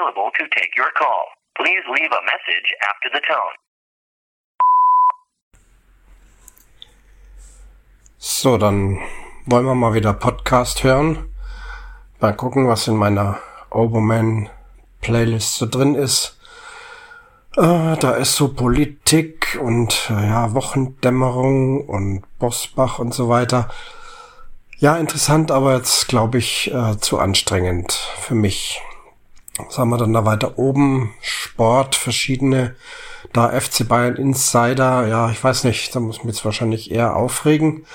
available to take your call. Please leave a message after the tone. So, dann wollen wir mal wieder Podcast hören. Mal gucken, was in meiner Oberman Playlist so drin ist. Äh, da ist so Politik und äh, ja, Wochendämmerung und Bosbach und so weiter. Ja, interessant, aber jetzt glaube ich äh, zu anstrengend für mich. Was haben wir dann da weiter oben? Sport, verschiedene, da FC Bayern Insider, ja, ich weiß nicht, da muss man jetzt wahrscheinlich eher aufregen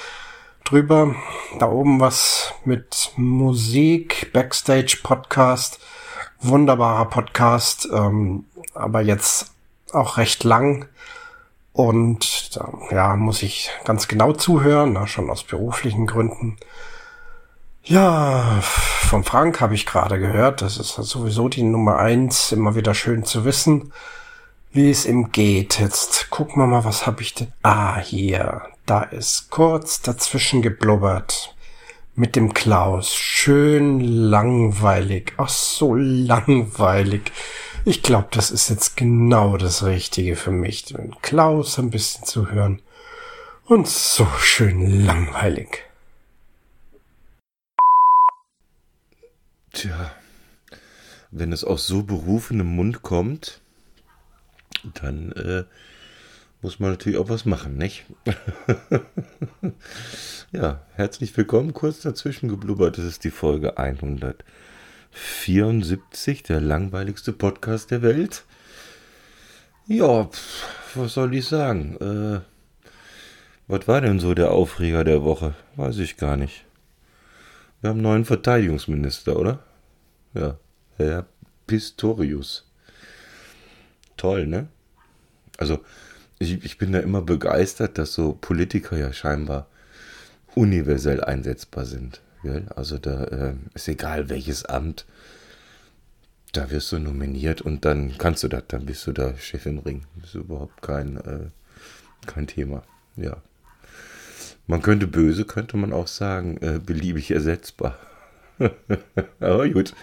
drüber. Da oben was mit Musik, Backstage Podcast, wunderbarer Podcast, ähm, aber jetzt auch recht lang. Und da, ja, muss ich ganz genau zuhören, na, schon aus beruflichen Gründen. Ja, von Frank habe ich gerade gehört. Das ist sowieso die Nummer eins. Immer wieder schön zu wissen, wie es ihm geht. Jetzt gucken wir mal, was habe ich denn? Ah, hier. Da ist kurz dazwischen geblubbert. Mit dem Klaus. Schön langweilig. Ach, so langweilig. Ich glaube, das ist jetzt genau das Richtige für mich. Den Klaus ein bisschen zu hören. Und so schön langweilig. Tja, wenn es aus so berufenem Mund kommt, dann äh, muss man natürlich auch was machen, nicht? ja, herzlich willkommen, kurz dazwischen geblubbert. Das ist die Folge 174, der langweiligste Podcast der Welt. Ja, was soll ich sagen? Äh, was war denn so der Aufreger der Woche? Weiß ich gar nicht. Wir haben einen neuen Verteidigungsminister, oder? Ja, Herr Pistorius. Toll, ne? Also, ich, ich bin da immer begeistert, dass so Politiker ja scheinbar universell einsetzbar sind. Gell? Also da äh, ist egal welches Amt, da wirst du nominiert und dann kannst du das, dann bist du da Chef im Ring. Das ist überhaupt kein, äh, kein Thema. Ja. Man könnte böse, könnte man auch sagen, äh, beliebig ersetzbar. Aber gut.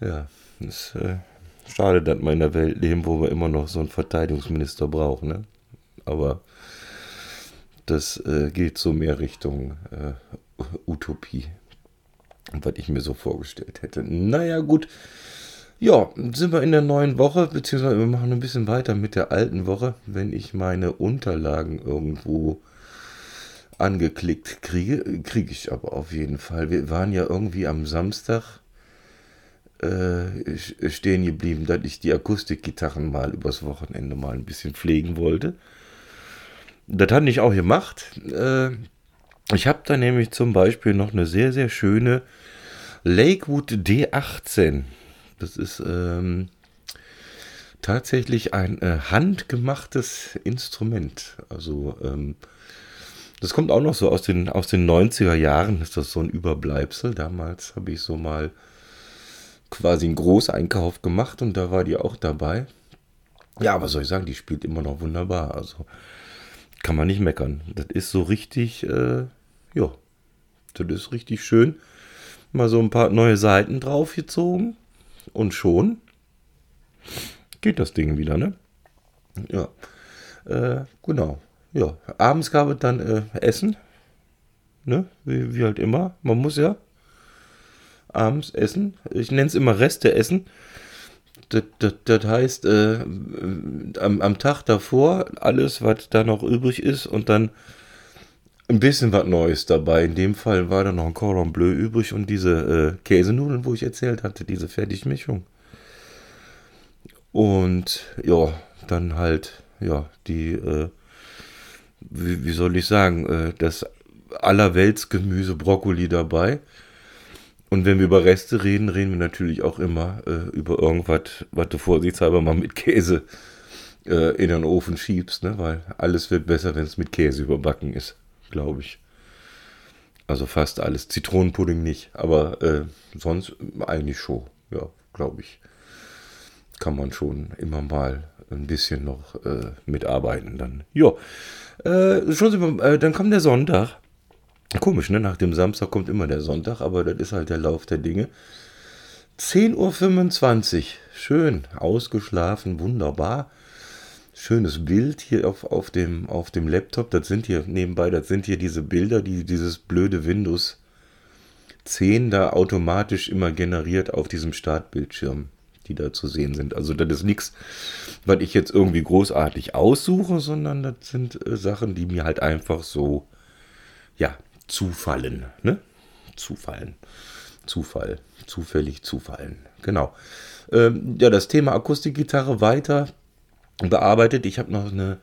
Ja, ist äh, schade, dass wir in einer Welt leben, wo wir immer noch so einen Verteidigungsminister brauchen. Ne? Aber das äh, geht so mehr Richtung äh, Utopie, was ich mir so vorgestellt hätte. Naja, gut. Ja, sind wir in der neuen Woche, beziehungsweise wir machen ein bisschen weiter mit der alten Woche, wenn ich meine Unterlagen irgendwo angeklickt kriege, kriege ich aber auf jeden Fall. Wir waren ja irgendwie am Samstag äh, stehen geblieben, dass ich die Akustikgitarren mal übers Wochenende mal ein bisschen pflegen wollte. Das hatte ich auch gemacht. Äh, ich habe da nämlich zum Beispiel noch eine sehr, sehr schöne Lakewood D18. Das ist ähm, tatsächlich ein äh, handgemachtes Instrument. Also ähm, das kommt auch noch so aus den, aus den 90er Jahren, ist das so ein Überbleibsel. Damals habe ich so mal quasi einen Großeinkauf gemacht und da war die auch dabei. Ja, was soll ich sagen, die spielt immer noch wunderbar. Also kann man nicht meckern. Das ist so richtig, äh, ja, das ist richtig schön. Mal so ein paar neue Seiten draufgezogen und schon geht das Ding wieder, ne? Ja, äh, genau ja, abends gab es dann äh, Essen. Ne? Wie, wie, halt immer. Man muss ja abends essen. Ich nenne es immer Reste essen. Das, das, das heißt, äh, am, am Tag davor alles, was da noch übrig ist und dann ein bisschen was Neues dabei. In dem Fall war da noch ein Cordon Bleu übrig und diese äh, Käsenudeln, wo ich erzählt hatte, diese Fertigmischung. Und ja, dann halt, ja, die äh, wie, wie soll ich sagen, äh, das Allerweltsgemüse Brokkoli dabei. Und wenn wir über Reste reden, reden wir natürlich auch immer äh, über irgendwas, was du vorsichtshalber mal mit Käse äh, in den Ofen schiebst, ne? weil alles wird besser, wenn es mit Käse überbacken ist, glaube ich. Also fast alles. Zitronenpudding nicht, aber äh, sonst eigentlich schon, ja, glaube ich. Kann man schon immer mal ein bisschen noch äh, mitarbeiten dann. Ja, äh, schon, äh, dann kommt der Sonntag. Komisch, ne? Nach dem Samstag kommt immer der Sonntag, aber das ist halt der Lauf der Dinge. 10.25 Uhr. Schön, ausgeschlafen, wunderbar. Schönes Bild hier auf, auf, dem, auf dem Laptop. Das sind hier nebenbei, das sind hier diese Bilder, die dieses blöde Windows 10 da automatisch immer generiert auf diesem Startbildschirm, die da zu sehen sind. Also das ist nichts, was ich jetzt irgendwie großartig aussuche, sondern das sind äh, Sachen, die mir halt einfach so, ja, zufallen. Ne? Zufallen. Zufall. Zufällig zufallen. Genau. Ähm, ja, das Thema Akustikgitarre weiter bearbeitet. Ich habe noch eine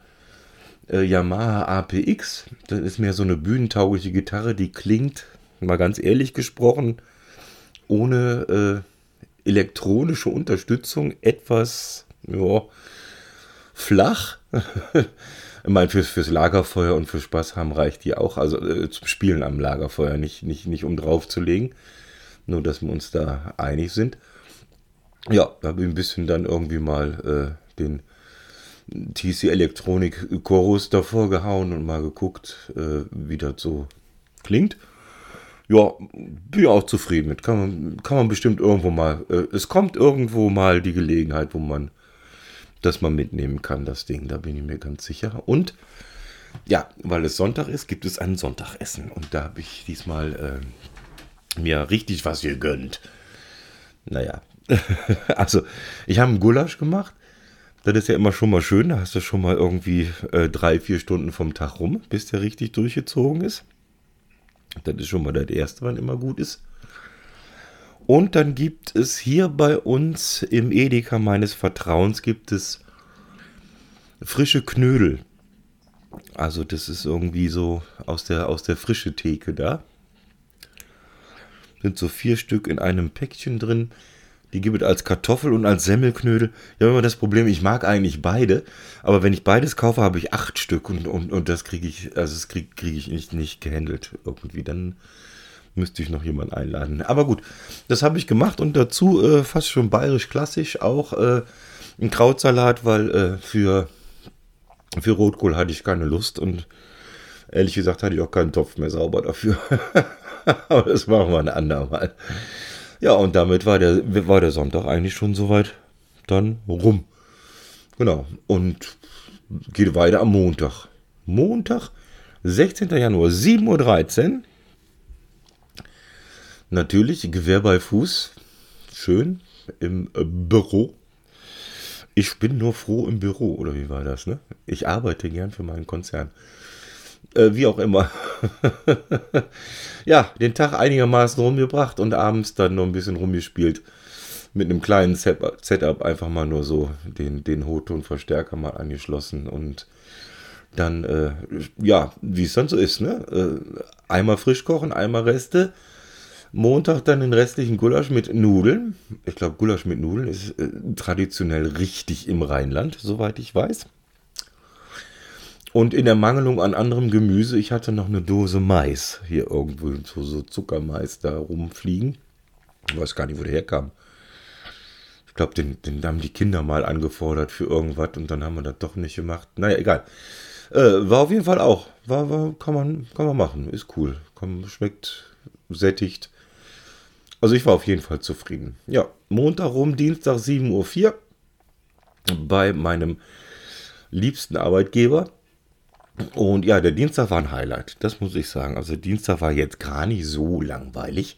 äh, Yamaha APX. Das ist mehr so eine bühnentaugliche Gitarre, die klingt, mal ganz ehrlich gesprochen, ohne äh, elektronische Unterstützung etwas ja, flach. ich meine, fürs, fürs Lagerfeuer und für Spaß haben reicht die auch. Also äh, zum Spielen am Lagerfeuer, nicht, nicht, nicht um draufzulegen. Nur, dass wir uns da einig sind. Ja, da habe ich ein bisschen dann irgendwie mal äh, den TC Elektronik Chorus davor gehauen und mal geguckt, äh, wie das so klingt. Ja, bin auch zufrieden mit. Kann man, kann man bestimmt irgendwo mal. Äh, es kommt irgendwo mal die Gelegenheit, wo man das mal mitnehmen kann, das Ding. Da bin ich mir ganz sicher. Und ja, weil es Sonntag ist, gibt es ein Sonntagessen. Und da habe ich diesmal äh, mir richtig was gegönnt. Naja, also ich habe einen Gulasch gemacht. Das ist ja immer schon mal schön. Da hast du schon mal irgendwie äh, drei, vier Stunden vom Tag rum, bis der richtig durchgezogen ist. Das ist schon mal das Erste, wann immer gut ist. Und dann gibt es hier bei uns im Edeka meines Vertrauens gibt es frische Knödel. Also das ist irgendwie so aus der, aus der frische Theke da. Sind so vier Stück in einem Päckchen drin. Die gibt es als Kartoffel und als Semmelknödel. Ja, immer das Problem, ich mag eigentlich beide, aber wenn ich beides kaufe, habe ich acht Stück und, und, und das kriege ich, also das kriege krieg ich nicht, nicht gehandelt irgendwie. Dann müsste ich noch jemanden einladen. Aber gut, das habe ich gemacht und dazu äh, fast schon bayerisch klassisch auch äh, ein Krautsalat, weil äh, für, für Rotkohl hatte ich keine Lust und ehrlich gesagt hatte ich auch keinen Topf mehr sauber dafür. aber das machen wir ein andermal. Ja, und damit war der, war der Sonntag eigentlich schon soweit dann rum. Genau. Und geht weiter am Montag. Montag, 16. Januar, 7.13 Uhr. Natürlich, Gewehr bei Fuß. Schön im Büro. Ich bin nur froh im Büro, oder wie war das, ne? Ich arbeite gern für meinen Konzern. Äh, wie auch immer. ja, den Tag einigermaßen rumgebracht und abends dann noch ein bisschen rumgespielt. Mit einem kleinen Setup einfach mal nur so den, den Hochtonverstärker mal angeschlossen und dann, äh, ja, wie es dann so ist, ne? Äh, einmal frisch kochen, einmal Reste. Montag dann den restlichen Gulasch mit Nudeln. Ich glaube, Gulasch mit Nudeln ist äh, traditionell richtig im Rheinland, soweit ich weiß. Und in der Mangelung an anderem Gemüse, ich hatte noch eine Dose Mais hier irgendwo, so, so Zuckermais da rumfliegen. Ich weiß gar nicht, wo der herkam. Ich glaube, den, den haben die Kinder mal angefordert für irgendwas und dann haben wir das doch nicht gemacht. Naja, egal. Äh, war auf jeden Fall auch. War, war, kann, man, kann man machen. Ist cool. Komm, schmeckt sättigt. Also ich war auf jeden Fall zufrieden. Ja, Montag rum, Dienstag 7.04 Uhr bei meinem liebsten Arbeitgeber. Und ja, der Dienstag war ein Highlight, das muss ich sagen. Also Dienstag war jetzt gar nicht so langweilig,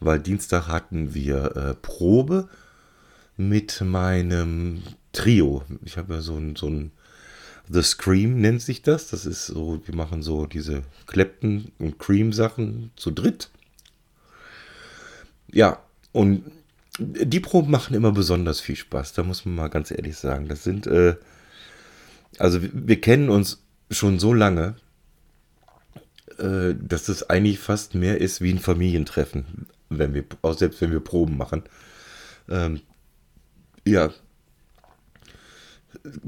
weil Dienstag hatten wir äh, Probe mit meinem Trio. Ich habe ja so ein, so ein The Scream nennt sich das. Das ist so, wir machen so diese Clapton und Cream Sachen zu dritt. Ja, und die Proben machen immer besonders viel Spaß. Da muss man mal ganz ehrlich sagen. Das sind, äh, also wir, wir kennen uns schon so lange, äh, dass es eigentlich fast mehr ist wie ein Familientreffen, wenn wir, auch selbst wenn wir Proben machen. Ähm, ja,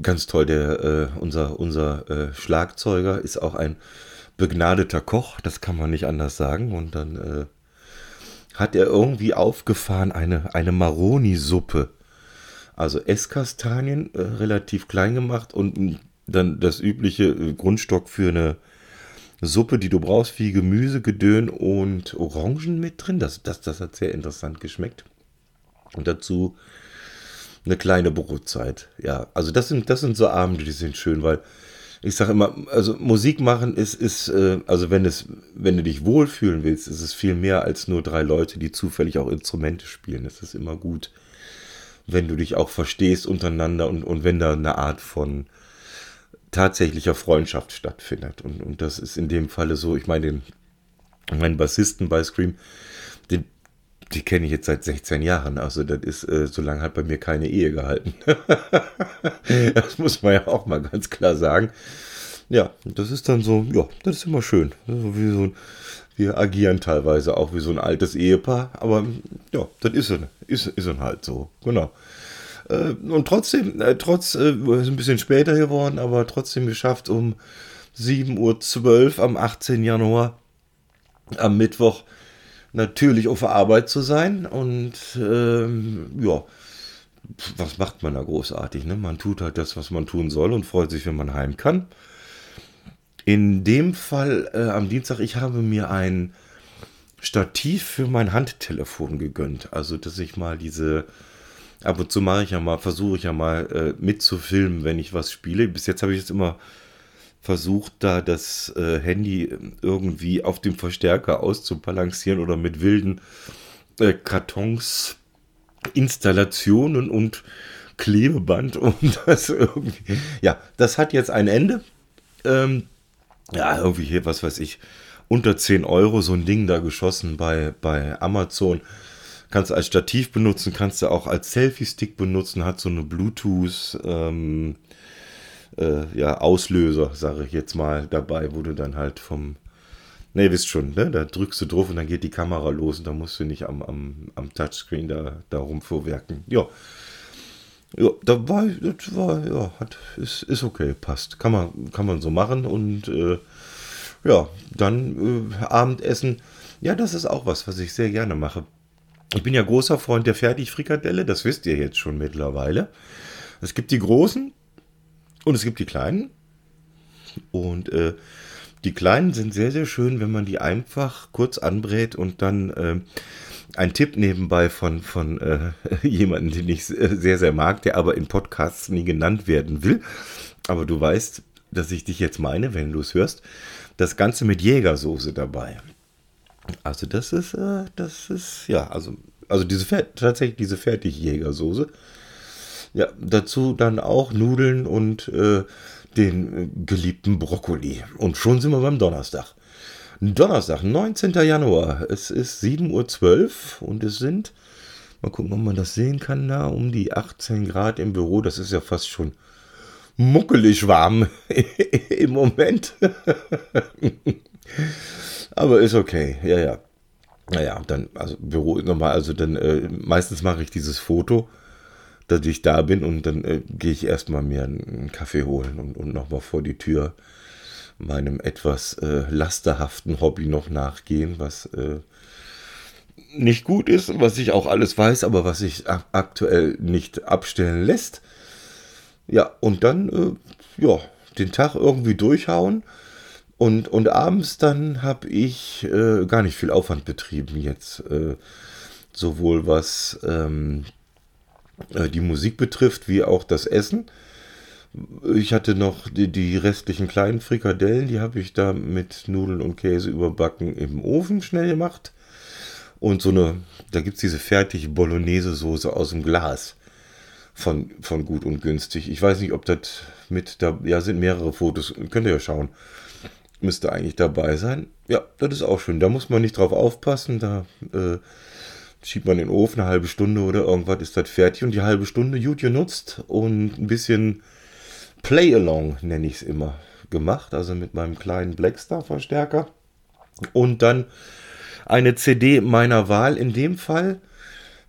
ganz toll. Der, äh, unser unser äh, Schlagzeuger ist auch ein begnadeter Koch, das kann man nicht anders sagen. Und dann äh, hat er irgendwie aufgefahren eine, eine Maroni-Suppe. Also Esskastanien, äh, relativ klein gemacht und dann das übliche äh, Grundstock für eine Suppe, die du brauchst, wie Gemüse, Gedön und Orangen mit drin. Das, das, das hat sehr interessant geschmeckt. Und dazu eine kleine Brotzeit. Ja, also das sind, das sind so Abende, die sind schön, weil ich sage immer, also Musik machen ist, ist äh, also wenn es, wenn du dich wohlfühlen willst, ist es viel mehr als nur drei Leute, die zufällig auch Instrumente spielen. Das ist immer gut, wenn du dich auch verstehst untereinander und, und wenn da eine Art von tatsächlicher Freundschaft stattfindet. Und, und das ist in dem Falle so, ich meine, den, meinen Bassisten bei Scream, den, die kenne ich jetzt seit 16 Jahren. Also das ist, äh, so lange hat bei mir keine Ehe gehalten. das muss man ja auch mal ganz klar sagen. Ja, das ist dann so, ja, das ist immer schön. Also wie so ein, wir agieren teilweise auch wie so ein altes Ehepaar, aber ja, das ist es, ist, ist es halt so, genau. Äh, und trotzdem, äh, trotz, äh, ist ein bisschen später geworden, aber trotzdem geschafft, um 7.12 Uhr am 18. Januar, am Mittwoch, natürlich auf der Arbeit zu sein. Und ähm, ja, was macht man da großartig? Ne? Man tut halt das, was man tun soll und freut sich, wenn man heim kann. In dem Fall äh, am Dienstag, ich habe mir ein Stativ für mein Handtelefon gegönnt. Also, dass ich mal diese, ab und zu mache ich ja mal, versuche ich ja mal äh, mitzufilmen, wenn ich was spiele. Bis jetzt habe ich es immer versucht, da das äh, Handy irgendwie auf dem Verstärker auszubalancieren oder mit wilden äh, Kartons, Installationen und Klebeband, um das irgendwie. Ja, das hat jetzt ein Ende. Ähm, ja, irgendwie hier, was weiß ich, unter 10 Euro so ein Ding da geschossen bei, bei Amazon. Kannst du als Stativ benutzen, kannst du auch als Selfie-Stick benutzen, hat so eine Bluetooth, ähm, äh, ja, Auslöser, sage ich jetzt mal, dabei, wo du dann halt vom, ne, wisst schon, ne, da drückst du drauf und dann geht die Kamera los und dann musst du nicht am, am, am Touchscreen da, da rumvorwerken. Ja. Ja, da war, das war, ja, hat, ist, ist okay, passt. Kann man, kann man so machen und äh, ja, dann äh, Abendessen. Ja, das ist auch was, was ich sehr gerne mache. Ich bin ja großer Freund der Fertigfrikadelle, das wisst ihr jetzt schon mittlerweile. Es gibt die großen und es gibt die kleinen. Und äh, die kleinen sind sehr, sehr schön, wenn man die einfach kurz anbrät und dann äh, ein Tipp nebenbei von, von äh, jemandem, den ich sehr, sehr mag, der aber in Podcasts nie genannt werden will. Aber du weißt, dass ich dich jetzt meine, wenn du es hörst. Das Ganze mit Jägersoße dabei. Also das ist, äh, das ist, ja, also, also diese, tatsächlich diese Fertigjägersoße. Ja, dazu dann auch Nudeln und äh, den äh, geliebten Brokkoli. Und schon sind wir beim Donnerstag. Donnerstag, 19. Januar. Es ist 7.12 Uhr und es sind, mal gucken, ob man das sehen kann, da um die 18 Grad im Büro. Das ist ja fast schon muckelig warm im Moment. Aber ist okay, ja, ja. Naja, dann, also Büro nochmal, also dann, äh, meistens mache ich dieses Foto, dass ich da bin und dann äh, gehe ich erstmal mir einen Kaffee holen und, und nochmal vor die Tür meinem etwas äh, lasterhaften Hobby noch nachgehen, was äh, nicht gut ist, was ich auch alles weiß, aber was sich aktuell nicht abstellen lässt. Ja, und dann, äh, ja, den Tag irgendwie durchhauen. Und, und abends dann habe ich äh, gar nicht viel Aufwand betrieben jetzt. Äh, sowohl was ähm, äh, die Musik betrifft, wie auch das Essen. Ich hatte noch die, die restlichen kleinen Frikadellen, die habe ich da mit Nudeln und Käse überbacken im Ofen schnell gemacht. Und so eine, da gibt es diese fertige Bolognese-Soße aus dem Glas von, von gut und günstig. Ich weiß nicht, ob das mit da, ja, sind mehrere Fotos, könnt ihr ja schauen. Müsste eigentlich dabei sein. Ja, das ist auch schön. Da muss man nicht drauf aufpassen. Da äh, schiebt man in den Ofen eine halbe Stunde oder irgendwas ist das fertig und die halbe Stunde gut genutzt und ein bisschen Play-Along, nenne ich es immer, gemacht. Also mit meinem kleinen Blackstar-Verstärker. Und dann eine CD meiner Wahl. In dem Fall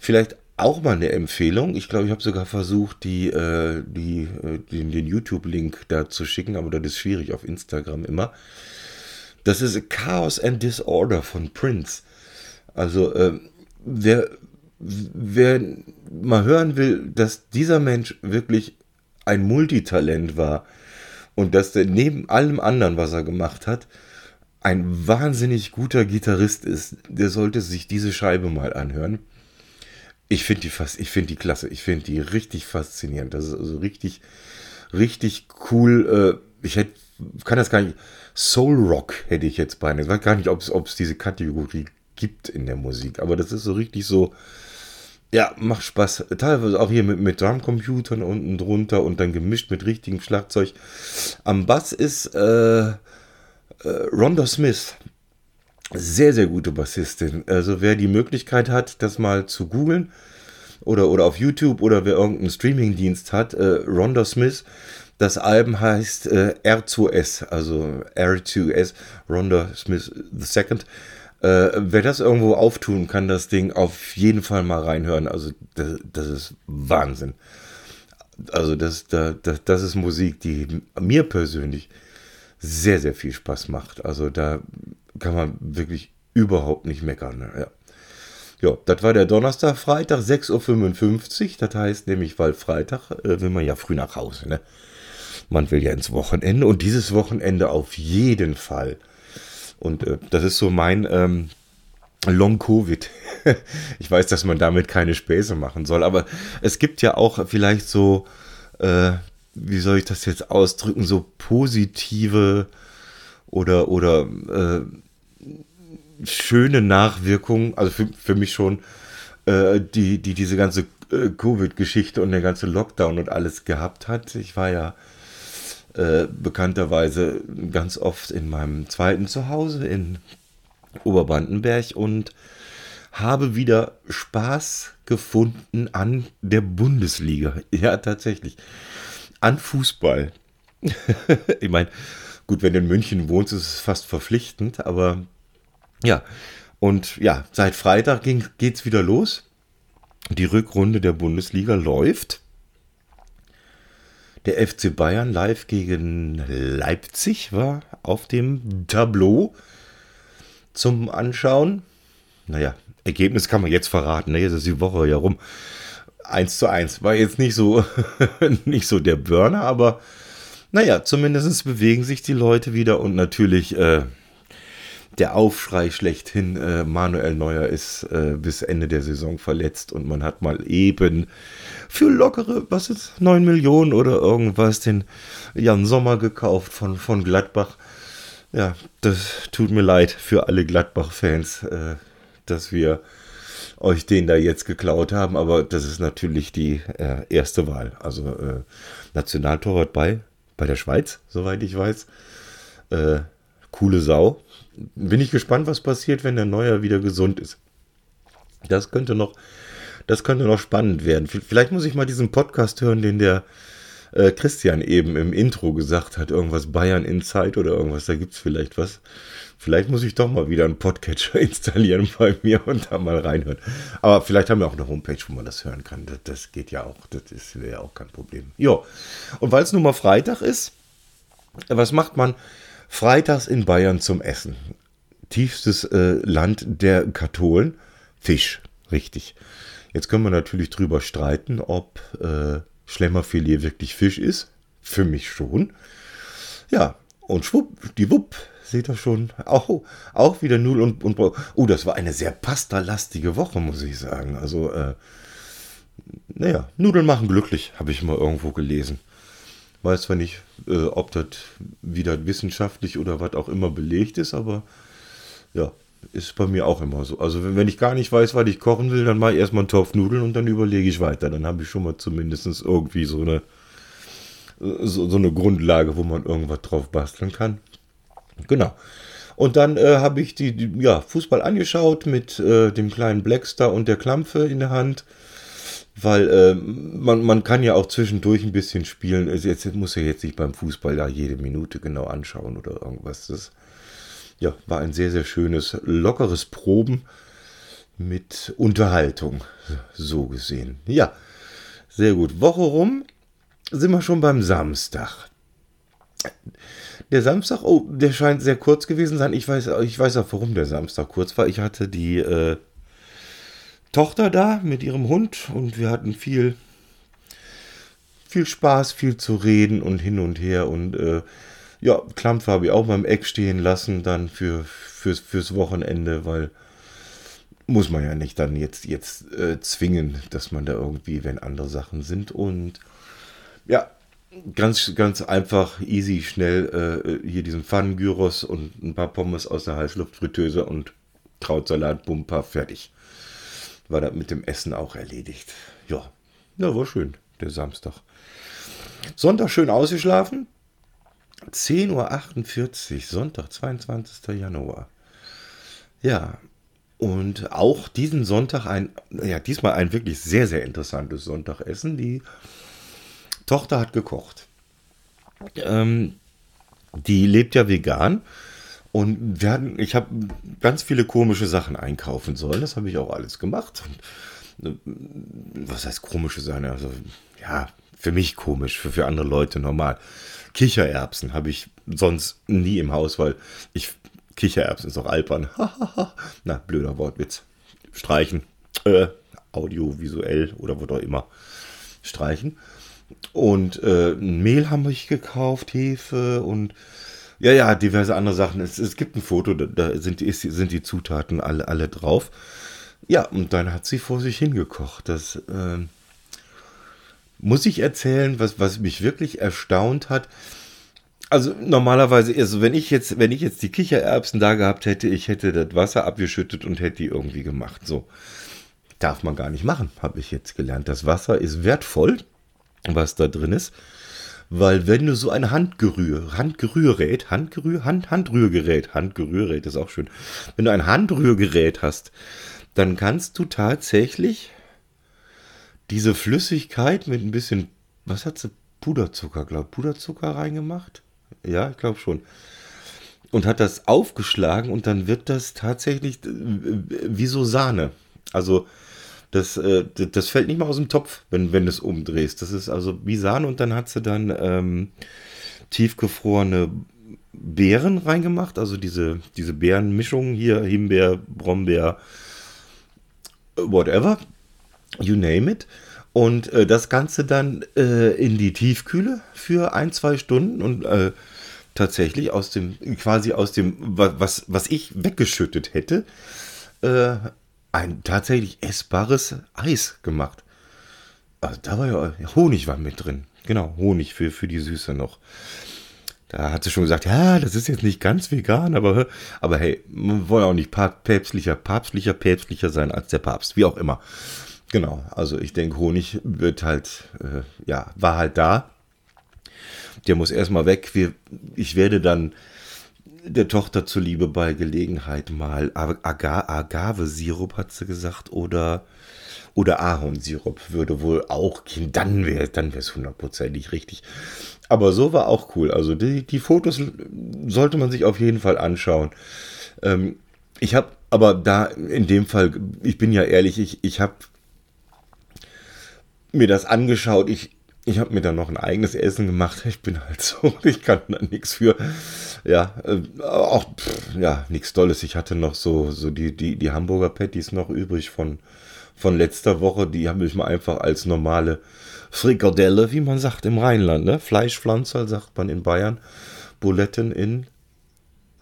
vielleicht auch mal eine Empfehlung. Ich glaube, ich habe sogar versucht, die, äh, die, äh, den, den YouTube-Link da zu schicken, aber das ist schwierig auf Instagram immer. Das ist Chaos and Disorder von Prince. Also, äh, wer, wer mal hören will, dass dieser Mensch wirklich ein Multitalent war und dass der neben allem anderen, was er gemacht hat, ein wahnsinnig guter Gitarrist ist, der sollte sich diese Scheibe mal anhören. Ich finde die ich finde die klasse. Ich finde die richtig faszinierend. Das ist also richtig, richtig cool. Äh, ich hätte, kann das gar nicht. Soul Rock hätte ich jetzt beinahe. Ich weiß gar nicht, ob es diese Kategorie gibt in der Musik. Aber das ist so richtig so. Ja, macht Spaß. Teilweise auch hier mit, mit Drumcomputern unten drunter und dann gemischt mit richtigem Schlagzeug. Am Bass ist äh, äh, Rhonda Smith. Sehr, sehr gute Bassistin. Also wer die Möglichkeit hat, das mal zu googeln oder, oder auf YouTube oder wer irgendeinen Streamingdienst hat, äh, Rhonda Smith, das Album heißt äh, R2S, also R2S, Rhonda Smith II. Äh, wer das irgendwo auftun kann, das Ding auf jeden Fall mal reinhören. Also das, das ist Wahnsinn. Also das, das, das ist Musik, die mir persönlich sehr, sehr viel Spaß macht. Also da kann man wirklich überhaupt nicht meckern. Ne? Ja. Ja, das war der Donnerstag, Freitag, 6.55 Uhr. Das heißt nämlich, weil Freitag äh, will man ja früh nach Hause. Ne? Man will ja ins Wochenende und dieses Wochenende auf jeden Fall. Und äh, das ist so mein ähm, Long-Covid. ich weiß, dass man damit keine Späße machen soll, aber es gibt ja auch vielleicht so, äh, wie soll ich das jetzt ausdrücken, so positive oder, oder äh, schöne Nachwirkungen, also für, für mich schon, äh, die, die diese ganze äh, Covid-Geschichte und der ganze Lockdown und alles gehabt hat. Ich war ja äh, bekannterweise ganz oft in meinem zweiten Zuhause in Oberbrandenberg und habe wieder Spaß gefunden an der Bundesliga. Ja, tatsächlich. An Fußball. ich meine, gut, wenn du in München wohnst, ist es fast verpflichtend, aber ja, und ja, seit Freitag geht es wieder los. Die Rückrunde der Bundesliga läuft. Der FC Bayern live gegen Leipzig war auf dem Tableau zum Anschauen. Naja, Ergebnis kann man jetzt verraten. Ne? Jetzt ist die Woche ja rum. 1 zu 1. War jetzt nicht so, nicht so der Burner, aber naja, zumindest bewegen sich die Leute wieder und natürlich äh, der Aufschrei schlechthin, äh, Manuel Neuer ist äh, bis Ende der Saison verletzt und man hat mal eben für lockere, was ist, 9 Millionen oder irgendwas den Jan Sommer gekauft von, von Gladbach. Ja, das tut mir leid für alle Gladbach-Fans, äh, dass wir euch den da jetzt geklaut haben, aber das ist natürlich die äh, erste Wahl. Also äh, Nationaltorwart bei, bei der Schweiz, soweit ich weiß. Äh, coole Sau, bin ich gespannt, was passiert, wenn der Neuer wieder gesund ist. Das könnte noch, das könnte noch spannend werden. Vielleicht muss ich mal diesen Podcast hören, den der äh, Christian eben im Intro gesagt hat. Irgendwas Bayern Insight oder irgendwas, da gibt es vielleicht was. Vielleicht muss ich doch mal wieder einen Podcatcher installieren bei mir und da mal reinhören. Aber vielleicht haben wir auch eine Homepage, wo man das hören kann. Das, das geht ja auch. Das wäre ja auch kein Problem. Ja. Und weil es nun mal Freitag ist, was macht man? Freitags in Bayern zum Essen. Tiefstes äh, Land der Katholen. Fisch, richtig. Jetzt können wir natürlich drüber streiten, ob äh, Schlemmerfilet wirklich Fisch ist. Für mich schon. Ja, und schwupp, die Wupp, seht ihr schon. Auch, auch wieder Null und, und Oh, das war eine sehr pastalastige Woche, muss ich sagen. Also, äh, naja, Nudeln machen glücklich, habe ich mal irgendwo gelesen. Weiß zwar nicht, äh, ob das wieder wissenschaftlich oder was auch immer belegt ist, aber ja, ist bei mir auch immer so. Also wenn, wenn ich gar nicht weiß, was ich kochen will, dann mache ich erstmal einen Topf Nudeln und dann überlege ich weiter. Dann habe ich schon mal zumindest irgendwie so eine, so, so eine Grundlage, wo man irgendwas drauf basteln kann. Genau. Und dann äh, habe ich die, die, ja, Fußball angeschaut mit äh, dem kleinen Blackstar und der Klampfe in der Hand. Weil äh, man, man kann ja auch zwischendurch ein bisschen spielen. Also jetzt muss ja jetzt nicht beim Fußball da jede Minute genau anschauen oder irgendwas. Das ja, war ein sehr, sehr schönes, lockeres Proben mit Unterhaltung, so gesehen. Ja, sehr gut. Woche rum sind wir schon beim Samstag. Der Samstag, oh, der scheint sehr kurz gewesen sein. Ich weiß, ich weiß auch, warum der Samstag kurz war. Ich hatte die äh, Tochter da mit ihrem Hund und wir hatten viel, viel Spaß, viel zu reden und hin und her und äh, ja, Klampfe habe ich auch beim Eck stehen lassen, dann für, fürs, fürs Wochenende, weil muss man ja nicht dann jetzt, jetzt äh, zwingen, dass man da irgendwie, wenn andere Sachen sind. Und ja, ganz, ganz einfach, easy, schnell äh, hier diesen Pfannengyros und ein paar Pommes aus der Heißluftfritteuse und Krautsalat, Bumper, fertig. War das mit dem Essen auch erledigt. Ja, ja, war schön, der Samstag. Sonntag schön ausgeschlafen. 10.48 Uhr, Sonntag, 22. Januar. Ja, und auch diesen Sonntag ein, ja, diesmal ein wirklich sehr, sehr interessantes Sonntagessen. Die Tochter hat gekocht. Ähm, die lebt ja vegan. Und wir hatten, ich habe ganz viele komische Sachen einkaufen sollen. Das habe ich auch alles gemacht. Und, äh, was heißt komische Sachen? Also, ja, für mich komisch, für, für andere Leute normal. Kichererbsen habe ich sonst nie im Haus, weil ich Kichererbsen ist auch albern. Na, blöder Wortwitz. Streichen. Äh, audiovisuell oder wo auch immer. Streichen. Und äh, Mehl haben wir gekauft, Hefe und ja, ja, diverse andere Sachen. Es, es gibt ein Foto, da, sind, die, sind die Zutaten alle, alle drauf. Ja, und dann hat sie vor sich hingekocht. Das äh, muss ich erzählen, was, was mich wirklich erstaunt hat. Also normalerweise, also wenn ich jetzt, wenn ich jetzt die Kichererbsen da gehabt hätte, ich hätte das Wasser abgeschüttet und hätte die irgendwie gemacht. So darf man gar nicht machen, habe ich jetzt gelernt. Das Wasser ist wertvoll, was da drin ist, weil wenn du so ein Handgerühr, Handgerührgerät, Handgerühr, Hand, Handrührgerät, Handgerührgerät ist auch schön. Wenn du ein Handrührgerät hast, dann kannst du tatsächlich diese Flüssigkeit mit ein bisschen, was hat sie? Puderzucker, glaube Puderzucker reingemacht? Ja, ich glaube schon. Und hat das aufgeschlagen und dann wird das tatsächlich äh, wie so Sahne. Also das, äh, das fällt nicht mal aus dem Topf, wenn, wenn du es umdrehst. Das ist also wie Sahne und dann hat sie dann ähm, tiefgefrorene Beeren reingemacht. Also diese, diese Beerenmischung hier, Himbeer, Brombeer, whatever, you name it. Und äh, das Ganze dann äh, in die Tiefkühle für ein, zwei Stunden und äh, tatsächlich aus dem, quasi aus dem, was, was ich weggeschüttet hätte, äh, ein tatsächlich essbares Eis gemacht. Also da war ja Honig war mit drin. Genau, Honig für, für die Süße noch. Da hat sie schon gesagt, ja, das ist jetzt nicht ganz vegan, aber, aber hey, man wollen auch nicht päpstlicher, päpstlicher, päpstlicher sein als der Papst, wie auch immer. Genau, also ich denke, Honig wird halt, äh, ja, war halt da. Der muss erstmal weg. Wir, ich werde dann der Tochter zuliebe bei Gelegenheit mal Aga Agave-Sirup, hat sie gesagt, oder, oder Ahornsirup würde wohl auch gehen. Dann wäre dann es hundertprozentig richtig. Aber so war auch cool. Also die, die Fotos sollte man sich auf jeden Fall anschauen. Ähm, ich habe aber da in dem Fall, ich bin ja ehrlich, ich, ich habe mir das angeschaut. Ich, ich habe mir dann noch ein eigenes Essen gemacht. Ich bin halt so, ich kann da nichts für. Ja, äh, auch, pff, ja, nichts Tolles. Ich hatte noch so, so die, die, die Hamburger Patties noch übrig von, von letzter Woche. Die habe ich mal einfach als normale Frikadelle, wie man sagt im Rheinland, ne? Fleischpflanzer sagt man in Bayern. Buletten in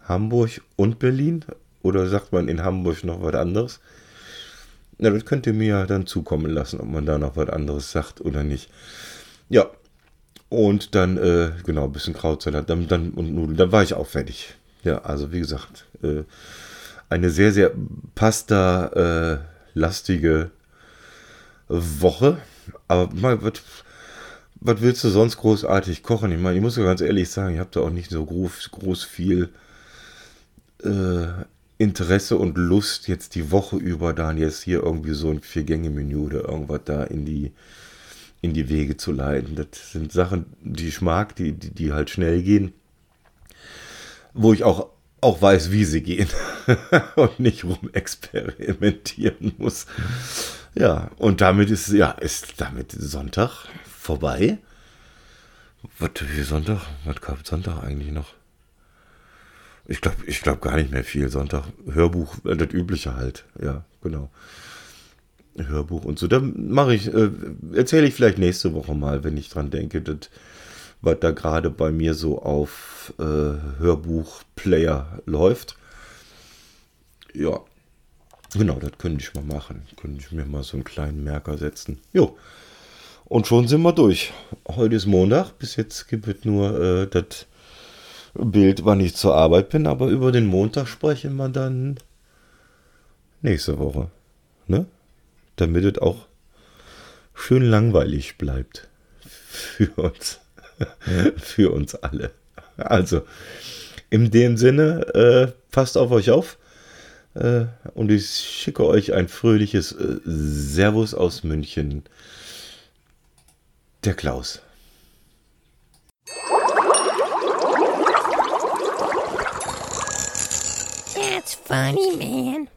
Hamburg und Berlin. Oder sagt man in Hamburg noch was anderes? Na, das könnt ihr mir ja dann zukommen lassen, ob man da noch was anderes sagt oder nicht. Ja. Und dann, äh, genau, ein bisschen Krautsalat dann, dann, und Nudeln. Dann war ich auch fertig. Ja, also wie gesagt, äh, eine sehr, sehr pasta-lastige Woche. Aber mal, was, was willst du sonst großartig kochen? Ich meine, ich muss ja ganz ehrlich sagen, ich habe da auch nicht so groß, groß viel äh, Interesse und Lust, jetzt die Woche über dann jetzt hier irgendwie so ein Vier-Gänge-Menü oder irgendwas da in die, in die Wege zu leiten. Das sind Sachen, die ich mag, die, die, die halt schnell gehen, wo ich auch, auch weiß, wie sie gehen und nicht rumexperimentieren muss. Ja, und damit ist, ja, ist damit Sonntag vorbei. Was für Sonntag? Was gab Sonntag eigentlich noch? Ich glaube ich glaub gar nicht mehr viel. Sonntag, Hörbuch, äh, das Übliche halt. Ja, genau. Hörbuch und so. Da mache ich, äh, erzähle ich vielleicht nächste Woche mal, wenn ich dran denke, das, was da gerade bei mir so auf äh, Hörbuch-Player läuft. Ja. Genau, das könnte ich mal machen. Könnte ich mir mal so einen kleinen Merker setzen. Jo. Und schon sind wir durch. Heute ist Montag. Bis jetzt gibt es nur äh, das Bild, wann ich zur Arbeit bin. Aber über den Montag sprechen wir dann nächste Woche. Ne? Damit es auch schön langweilig bleibt. Für uns. Für uns alle. Also, in dem Sinne, äh, passt auf euch auf. Äh, und ich schicke euch ein fröhliches äh, Servus aus München. Der Klaus. Funny, man.